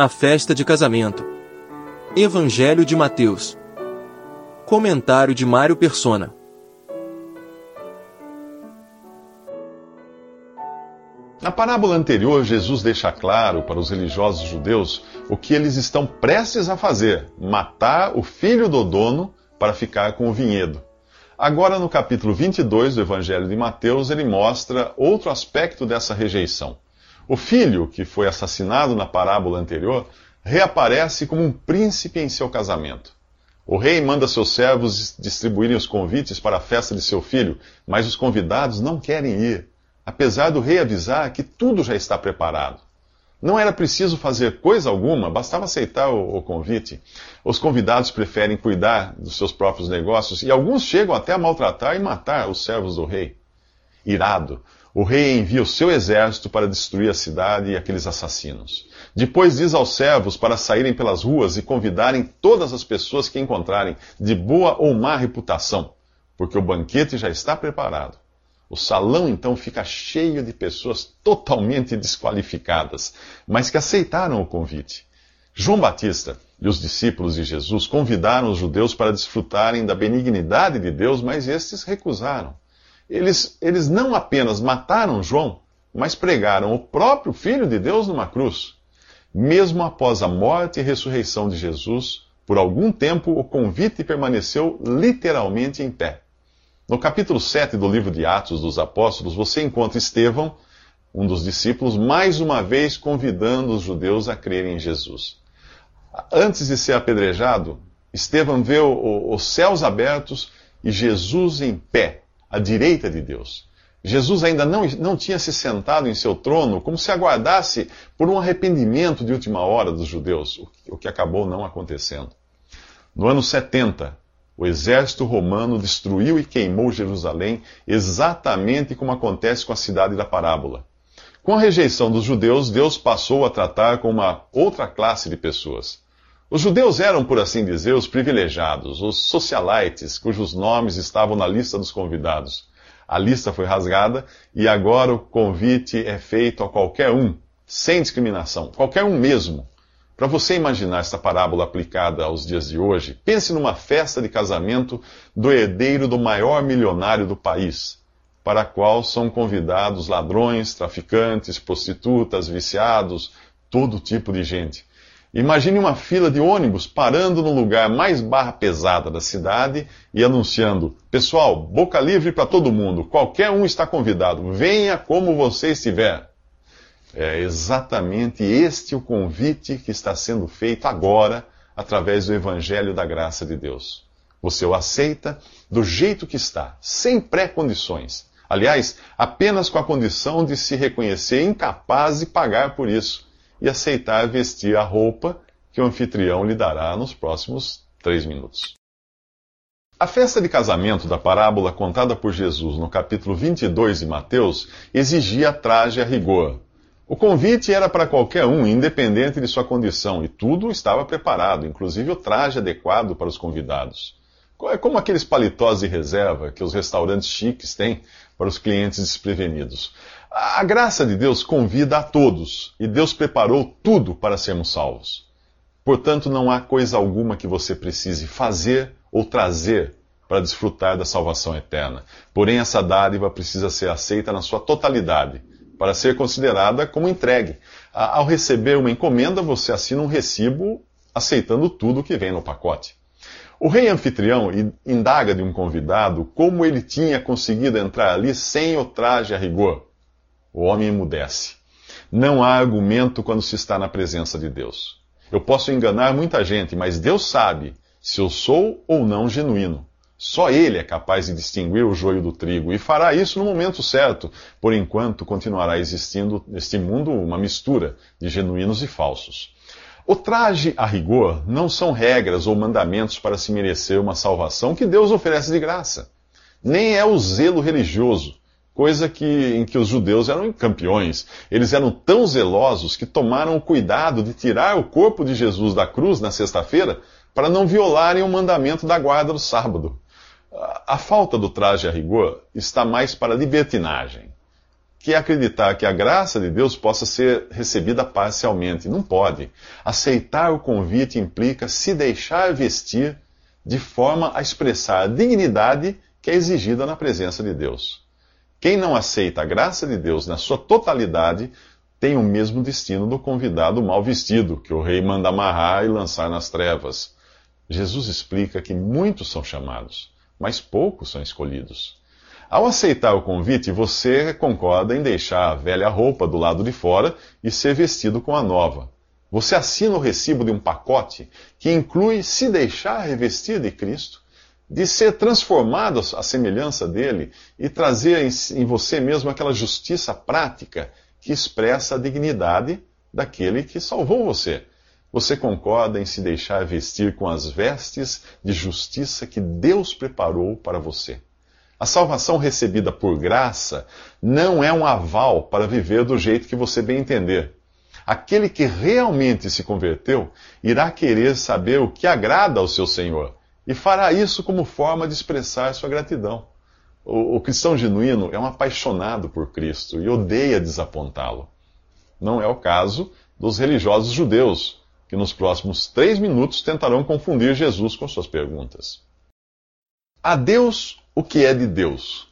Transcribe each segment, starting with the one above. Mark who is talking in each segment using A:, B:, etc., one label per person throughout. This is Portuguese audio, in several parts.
A: A festa de casamento. Evangelho de Mateus. Comentário de Mário Persona.
B: Na parábola anterior, Jesus deixa claro para os religiosos judeus o que eles estão prestes a fazer: matar o filho do dono para ficar com o vinhedo. Agora, no capítulo 22 do Evangelho de Mateus, ele mostra outro aspecto dessa rejeição. O filho, que foi assassinado na parábola anterior, reaparece como um príncipe em seu casamento. O rei manda seus servos distribuírem os convites para a festa de seu filho, mas os convidados não querem ir, apesar do rei avisar que tudo já está preparado. Não era preciso fazer coisa alguma, bastava aceitar o, o, convite. Os convidados preferem cuidar dos seus próprios negócios e alguns chegam até a maltratar e matar os servos do rei. Irado, o rei envia o seu exército para destruir a cidade e aqueles assassinos. Depois diz aos servos para saírem pelas ruas e convidarem todas as pessoas que encontrarem, de boa ou má reputação, porque o banquete já está preparado. O salão então fica cheio de pessoas totalmente desqualificadas, mas que aceitaram o convite. João Batista e os discípulos de Jesus convidaram os judeus para desfrutarem da benignidade de Deus, mas estes recusaram. Eles, eles não apenas mataram João, mas pregaram o próprio Filho de Deus numa cruz. Mesmo após a morte e ressurreição de Jesus, por algum tempo o convite permaneceu literalmente em pé. No capítulo 7 do livro de Atos dos Apóstolos, você encontra Estevão, um dos discípulos, mais uma vez convidando os judeus a crerem em Jesus. Antes de ser apedrejado, Estevão vê os céus abertos e Jesus em pé, à direita de Deus. Jesus ainda não, não tinha se sentado em seu trono, como se aguardasse por um arrependimento de última hora dos judeus, o que acabou não acontecendo. No ano 70, o exército romano destruiu e queimou Jerusalém, exatamente como acontece com a cidade da parábola. Com a rejeição dos judeus, Deus passou a tratar com uma outra classe de pessoas. Os judeus eram, por assim dizer, os privilegiados, os socialites, cujos nomes estavam na lista dos convidados. A lista foi rasgada e agora o convite é feito a qualquer um, sem discriminação, qualquer um mesmo. Para você imaginar esta parábola aplicada aos dias de hoje, pense numa festa de casamento do herdeiro do maior milionário do país, para a qual são convidados ladrões, traficantes, prostitutas, viciados, todo tipo de gente. Imagine uma fila de ônibus parando no lugar mais barra pesada da cidade e anunciando: Pessoal, boca livre para todo mundo, qualquer um está convidado, venha como você estiver. É exatamente este o convite que está sendo feito agora através do Evangelho da Graça de Deus. Você o aceita do jeito que está, sem pré-condições. Aliás, apenas com a condição de se reconhecer incapaz de pagar por isso e aceitar vestir a roupa que o anfitrião lhe dará nos próximos três minutos. A festa de casamento da parábola contada por Jesus no capítulo 22 de Mateus exigia traje a rigor o convite era para qualquer um, independente de sua condição, e tudo estava preparado, inclusive o traje adequado para os convidados. É como aqueles paletós de reserva que os restaurantes chiques têm para os clientes desprevenidos. A graça de Deus convida a todos, e Deus preparou tudo para sermos salvos. Portanto, não há coisa alguma que você precise fazer ou trazer para desfrutar da salvação eterna. Porém, essa dádiva precisa ser aceita na sua totalidade para ser considerada como entregue. Ao receber uma encomenda, você assina um recibo aceitando tudo que vem no pacote. O rei anfitrião indaga de um convidado como ele tinha conseguido entrar ali sem o traje a rigor. O homem emudece. Não há argumento quando se está na presença de Deus. Eu posso enganar muita gente, mas Deus sabe se eu sou ou não genuíno. Só ele é capaz de distinguir o joio do trigo e fará isso no momento certo. Por enquanto, continuará existindo neste mundo uma mistura de genuínos e falsos. O traje a rigor não são regras ou mandamentos para se merecer uma salvação que Deus oferece de graça. Nem é o zelo religioso, coisa que, em que os judeus eram campeões. Eles eram tão zelosos que tomaram o cuidado de tirar o corpo de Jesus da cruz na sexta-feira para não violarem o mandamento da guarda do sábado. A falta do traje a rigor está mais para libertinagem. que acreditar que a graça de Deus possa ser recebida parcialmente. Não pode. Aceitar o convite implica se deixar vestir de forma a expressar a dignidade que é exigida na presença de Deus. Quem não aceita a graça de Deus na sua totalidade tem o mesmo destino do convidado mal vestido, que o rei manda amarrar e lançar nas trevas. Jesus explica que muitos são chamados, mas poucos são escolhidos. Ao aceitar o convite, você concorda em deixar a velha roupa do lado de fora e ser vestido com a nova. Você assina o recibo de um pacote que inclui se deixar revestir de Cristo, de ser transformado à semelhança dele e trazer em você mesmo aquela justiça prática que expressa a dignidade daquele que salvou você. Você concorda em se deixar vestir com as vestes de justiça que Deus preparou para você. A salvação recebida por graça não é um aval para viver do jeito que você bem entender. Aquele que realmente se converteu irá querer saber o que agrada ao seu Senhor e fará isso como forma de expressar sua gratidão. O, o cristão genuíno é um apaixonado por Cristo e odeia desapontá-lo. Não é o caso dos religiosos judeus, que nos próximos três minutos tentarão confundir Jesus com suas perguntas. A Deus o que é de Deus?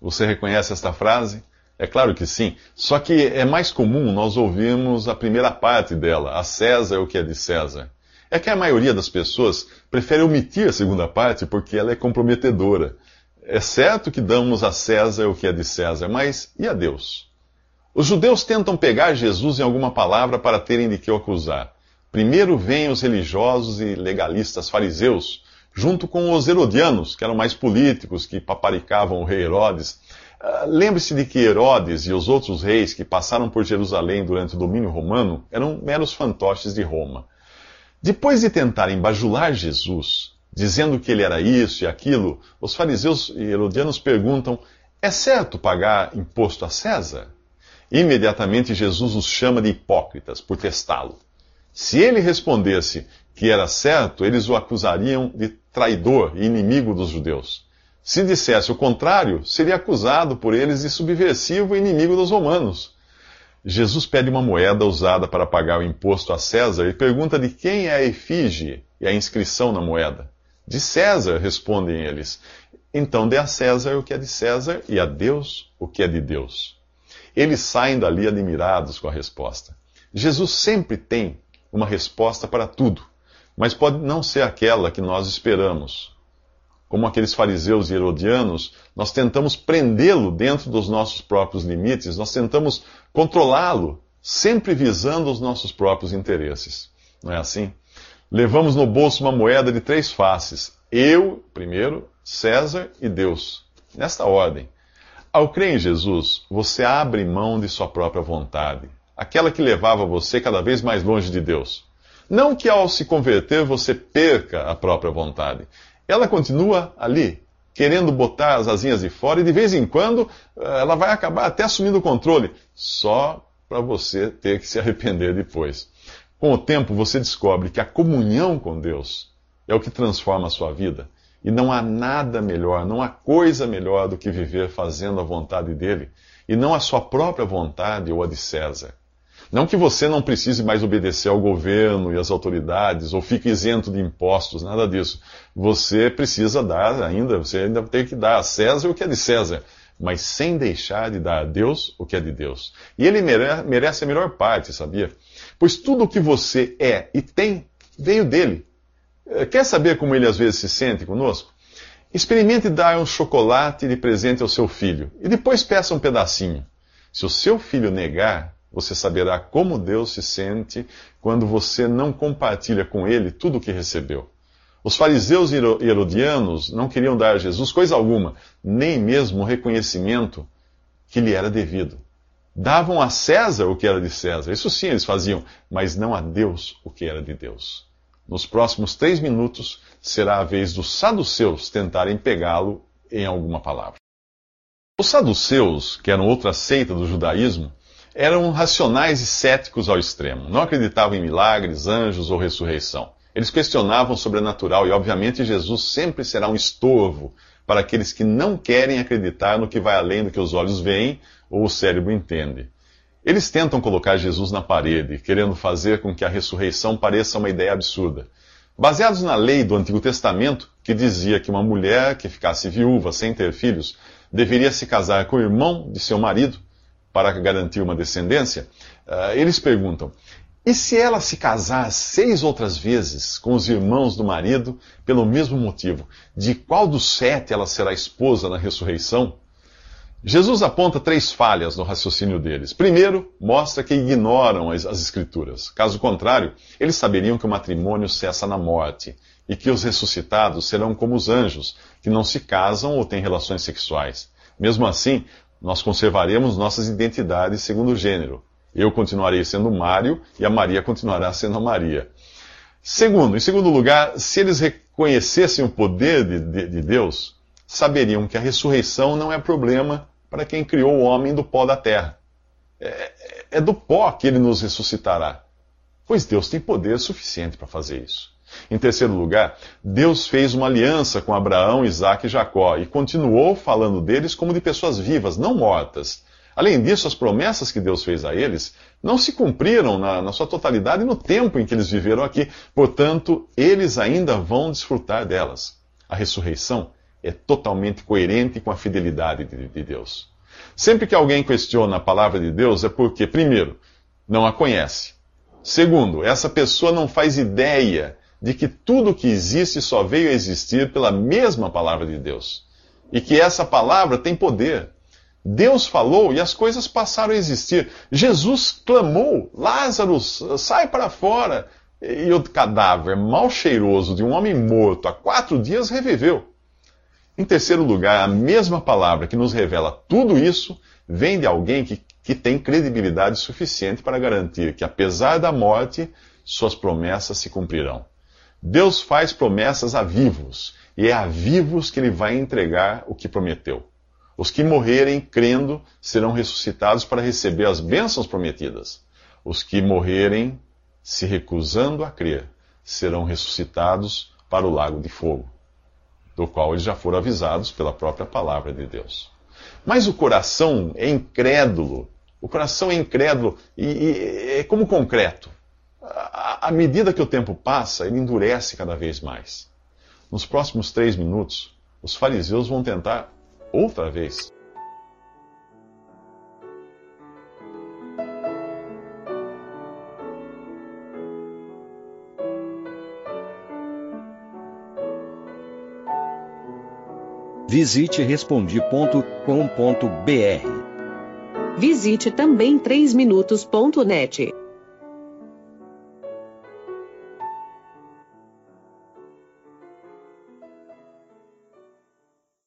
B: Você reconhece esta frase? É claro que sim, só que é mais comum nós ouvirmos a primeira parte dela, a César o que é de César. É que a maioria das pessoas prefere omitir a segunda parte porque ela é comprometedora. É certo que damos a César o que é de César, mas e a Deus? Os judeus tentam pegar Jesus em alguma palavra para terem de que o acusar. Primeiro vêm os religiosos e legalistas fariseus, junto com os herodianos, que eram mais políticos, que paparicavam o rei Herodes. Uh, Lembre-se de que Herodes e os outros reis que passaram por Jerusalém durante o domínio romano eram meros fantoches de Roma. Depois de tentarem bajular Jesus, dizendo que ele era isso e aquilo, os fariseus e herodianos perguntam: é certo pagar imposto a César? Imediatamente Jesus os chama de hipócritas por testá-lo. Se ele respondesse que era certo, eles o acusariam de traidor e inimigo dos judeus. Se dissesse o contrário, seria acusado por eles de subversivo e inimigo dos romanos. Jesus pede uma moeda usada para pagar o imposto a César e pergunta de quem é a efígie e a inscrição na moeda. De César, respondem eles. Então dê a César o que é de César e a Deus o que é de Deus. Eles saem dali admirados com a resposta. Jesus sempre tem uma resposta para tudo mas pode não ser aquela que nós esperamos. Como aqueles fariseus e herodianos, nós tentamos prendê-lo dentro dos nossos próprios limites, nós tentamos controlá-lo, sempre visando os nossos próprios interesses. Não é assim? Levamos no bolso uma moeda de três faces: eu, primeiro, César e Deus. Nesta ordem. Ao crer em Jesus, você abre mão de sua própria vontade, aquela que levava você cada vez mais longe de Deus. Não que ao se converter você perca a própria vontade. Ela continua ali, querendo botar as asinhas de fora e de vez em quando eh, ela vai acabar até assumindo o controle, só para você ter que se arrepender depois. Com o tempo você descobre que a comunhão com Deus é o que transforma a sua vida. E não há nada melhor, não há coisa melhor do que viver fazendo a vontade dele, e não a sua própria vontade ou a de César. Não que você não precise mais obedecer ao governo e às autoridades, ou fique isento de impostos, nada disso. Você precisa dar ainda, você ainda tem que dar a César o que é de César, mas sem deixar de dar a Deus o que é de Deus. E ele merece a melhor parte, sabia? Pois tudo o que você é e tem veio dele. Eh, quer saber como ele às vezes se sente conosco? Experimente dar um chocolate de presente ao seu filho e depois peça um pedacinho. Se o seu filho negar, você saberá como Deus se sente quando você não compartilha com ele tudo o que recebeu. Os fariseus e herodianos não queriam dar a Jesus coisa alguma, nem mesmo o reconhecimento que lhe era devido. Davam a César o que era de César, isso sim eles faziam, mas não a Deus o que era de Deus. Nos próximos três minutos será a vez dos saduceus tentarem pegá-lo em alguma palavra. Os saduceus, que eram outra seita do judaísmo, eram racionais e céticos ao extremo. Não acreditavam em milagres, anjos ou ressurreição. Eles questionavam o sobrenatural e, obviamente, Jesus sempre será um estorvo para aqueles que não querem acreditar no que vai além do que os olhos veem, ou o cérebro entende. Eles tentam colocar Jesus na parede, querendo fazer com que a ressurreição pareça uma ideia absurda. Baseados na lei do Antigo Testamento, que dizia que uma mulher que ficasse viúva sem ter filhos deveria se casar com o irmão de seu marido para garantir uma descendência, uh, eles perguntam: e se ela se casar seis outras vezes com os irmãos do marido pelo mesmo motivo, de qual dos sete ela será esposa na ressurreição? Jesus aponta três falhas no raciocínio deles. Primeiro, mostra que ignoram as, as, Escrituras. Caso contrário, eles saberiam que o matrimônio cessa na morte e que os ressuscitados serão como os anjos, que não se casam ou têm relações sexuais. Mesmo assim, nós conservaremos nossas identidades segundo o gênero. Eu continuarei sendo Mário e a Maria continuará sendo a Maria. Segundo, em segundo lugar, se eles reconhecessem o poder de, de, de Deus, saberiam que a ressurreição não é problema para quem criou o homem do pó da terra. É, é do pó que ele nos ressuscitará. Pois Deus tem poder suficiente para fazer isso. Em terceiro lugar, Deus fez uma aliança com Abraão, Isaac e Jacó e continuou falando deles como de pessoas vivas, não mortas. Além disso, as promessas que Deus fez a eles não se cumpriram na, na, sua totalidade no tempo em que eles viveram aqui. Portanto, eles ainda vão desfrutar delas. A ressurreição é totalmente coerente com a fidelidade de, de Deus. Sempre que alguém questiona a palavra de Deus é porque, primeiro, não a conhece. Segundo, essa pessoa não faz ideia de que tudo que existe só veio a existir pela mesma palavra de Deus. E que essa palavra tem poder. Deus falou e as coisas passaram a existir. Jesus clamou: Lázaro, sai para fora. E o cadáver mal cheiroso de um homem morto há quatro dias reviveu. Em terceiro lugar, a mesma palavra que nos revela tudo isso vem de alguém que, que tem credibilidade suficiente para garantir que, apesar da morte, suas promessas se cumprirão. Deus faz promessas a vivos, e é a vivos que ele vai entregar o que prometeu. Os que morrerem crendo serão ressuscitados para receber as bênçãos prometidas. Os que morrerem se recusando a crer serão ressuscitados para o lago de fogo do qual eles já foram avisados pela própria palavra de Deus. Mas o coração é incrédulo. O coração é incrédulo e, e é como concreto. À medida que o tempo passa, ele endurece cada vez mais. Nos próximos três minutos, os fariseus vão tentar outra vez
C: Visite respondi.com.br.
D: Visite também 3minutos.net.